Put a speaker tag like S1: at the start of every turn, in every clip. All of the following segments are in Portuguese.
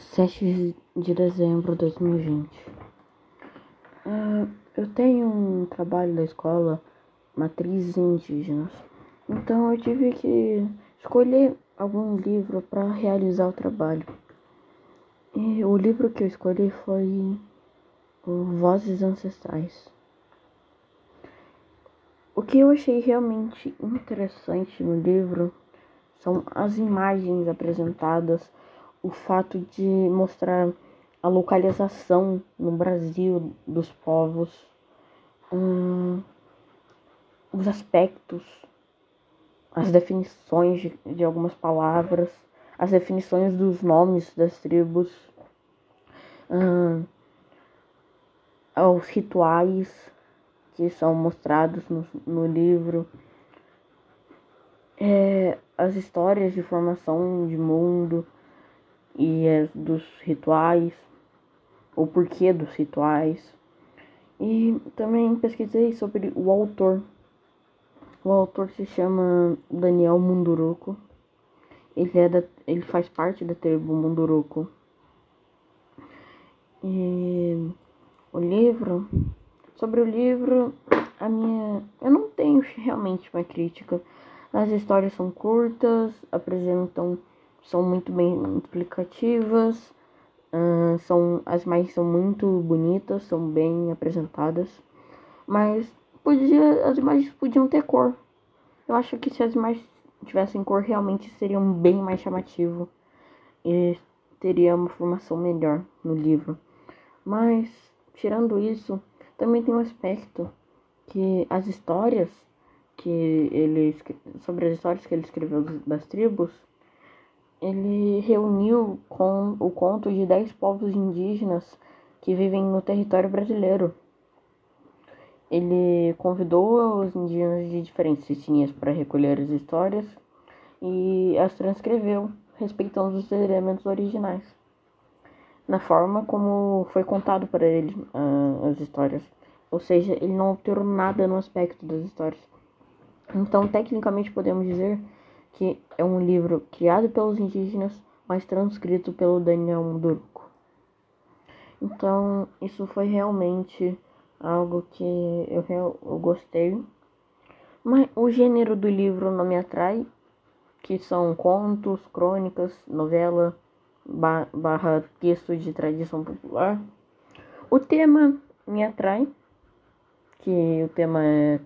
S1: 7 de dezembro de 2020. Uh, eu tenho um trabalho da escola Matrizes Indígenas, então eu tive que escolher algum livro para realizar o trabalho. E o livro que eu escolhi foi Vozes Ancestrais. O que eu achei realmente interessante no livro são as imagens apresentadas o fato de mostrar a localização no Brasil dos povos, hum, os aspectos, as definições de, de algumas palavras, as definições dos nomes das tribos, hum, os rituais que são mostrados no, no livro, é, as histórias de formação de mundo e é dos rituais, o porquê dos rituais. E também pesquisei sobre o autor. O autor se chama Daniel Munduruku. Ele, é da, ele faz parte da tribo Munduruku. E o livro, sobre o livro, a minha, eu não tenho realmente uma crítica. As histórias são curtas, apresentam são muito bem explicativas, uh, são, as mais são muito bonitas, são bem apresentadas, mas podia, as imagens podiam ter cor. Eu acho que se as imagens tivessem cor, realmente seriam bem mais chamativo e teria uma formação melhor no livro. Mas, tirando isso, também tem um aspecto que as histórias que ele sobre as histórias que ele escreveu das tribos ele reuniu com o conto de dez povos indígenas que vivem no território brasileiro. Ele convidou os indígenas de diferentes etnias para recolher as histórias e as transcreveu, respeitando os elementos originais, na forma como foi contado para ele uh, as histórias. Ou seja, ele não alterou nada no aspecto das histórias. Então, tecnicamente, podemos dizer que é um livro criado pelos indígenas, mas transcrito pelo Daniel Munduruku. Então, isso foi realmente algo que eu, eu gostei. Mas o gênero do livro não me atrai, que são contos, crônicas, novela, barra texto de tradição popular. O tema me atrai, que o tema é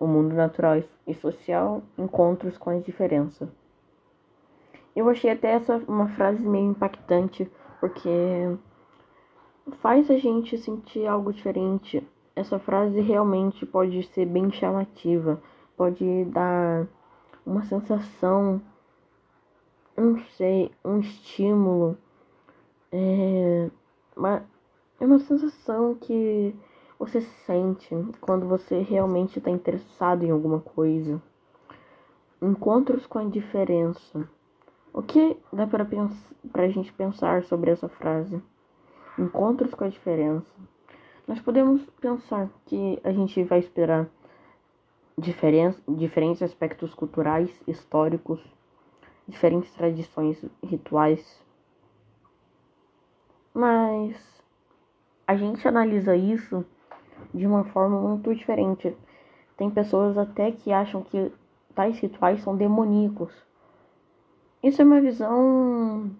S1: o mundo natural e social, encontros com a diferença. Eu achei até essa uma frase meio impactante, porque faz a gente sentir algo diferente. Essa frase realmente pode ser bem chamativa, pode dar uma sensação, não sei, um estímulo. É uma, é uma sensação que você sente quando você realmente está interessado em alguma coisa. Encontros com a diferença. O que dá para a gente pensar sobre essa frase? Encontros com a diferença. Nós podemos pensar que a gente vai esperar diferentes aspectos culturais, históricos, diferentes tradições rituais. Mas a gente analisa isso de uma forma muito diferente. Tem pessoas até que acham que tais rituais são demoníacos. Isso é uma visão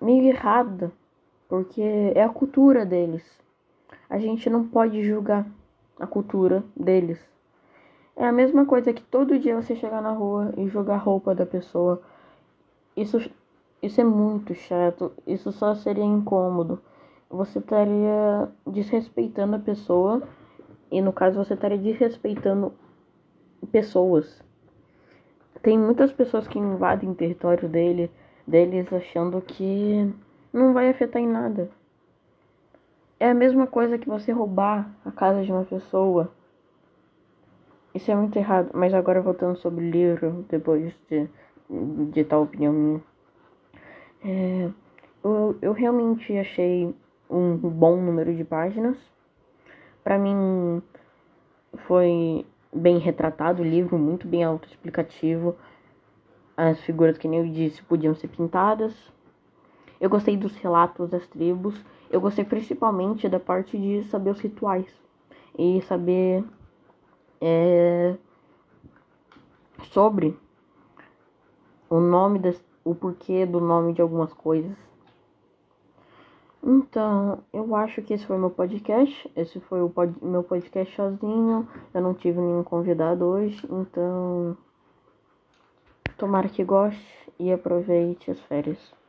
S1: meio errada, porque é a cultura deles. A gente não pode julgar a cultura deles. É a mesma coisa que todo dia você chegar na rua e jogar roupa da pessoa. Isso, isso é muito chato. Isso só seria incômodo você estaria desrespeitando a pessoa e no caso você estaria desrespeitando pessoas. Tem muitas pessoas que invadem o território dele, deles achando que não vai afetar em nada. É a mesma coisa que você roubar a casa de uma pessoa. Isso é muito errado. Mas agora voltando sobre o livro, depois de, de tal opinião minha. É, eu, eu realmente achei um bom número de páginas. Para mim foi bem retratado o livro, muito bem autoexplicativo. As figuras que nem eu disse podiam ser pintadas. Eu gostei dos relatos das tribos. Eu gostei principalmente da parte de saber os rituais e saber é, sobre o nome das, o porquê do nome de algumas coisas. Então, eu acho que esse foi meu podcast. Esse foi o pod, meu podcast sozinho. Eu não tive nenhum convidado hoje, então tomara que goste e aproveite as férias.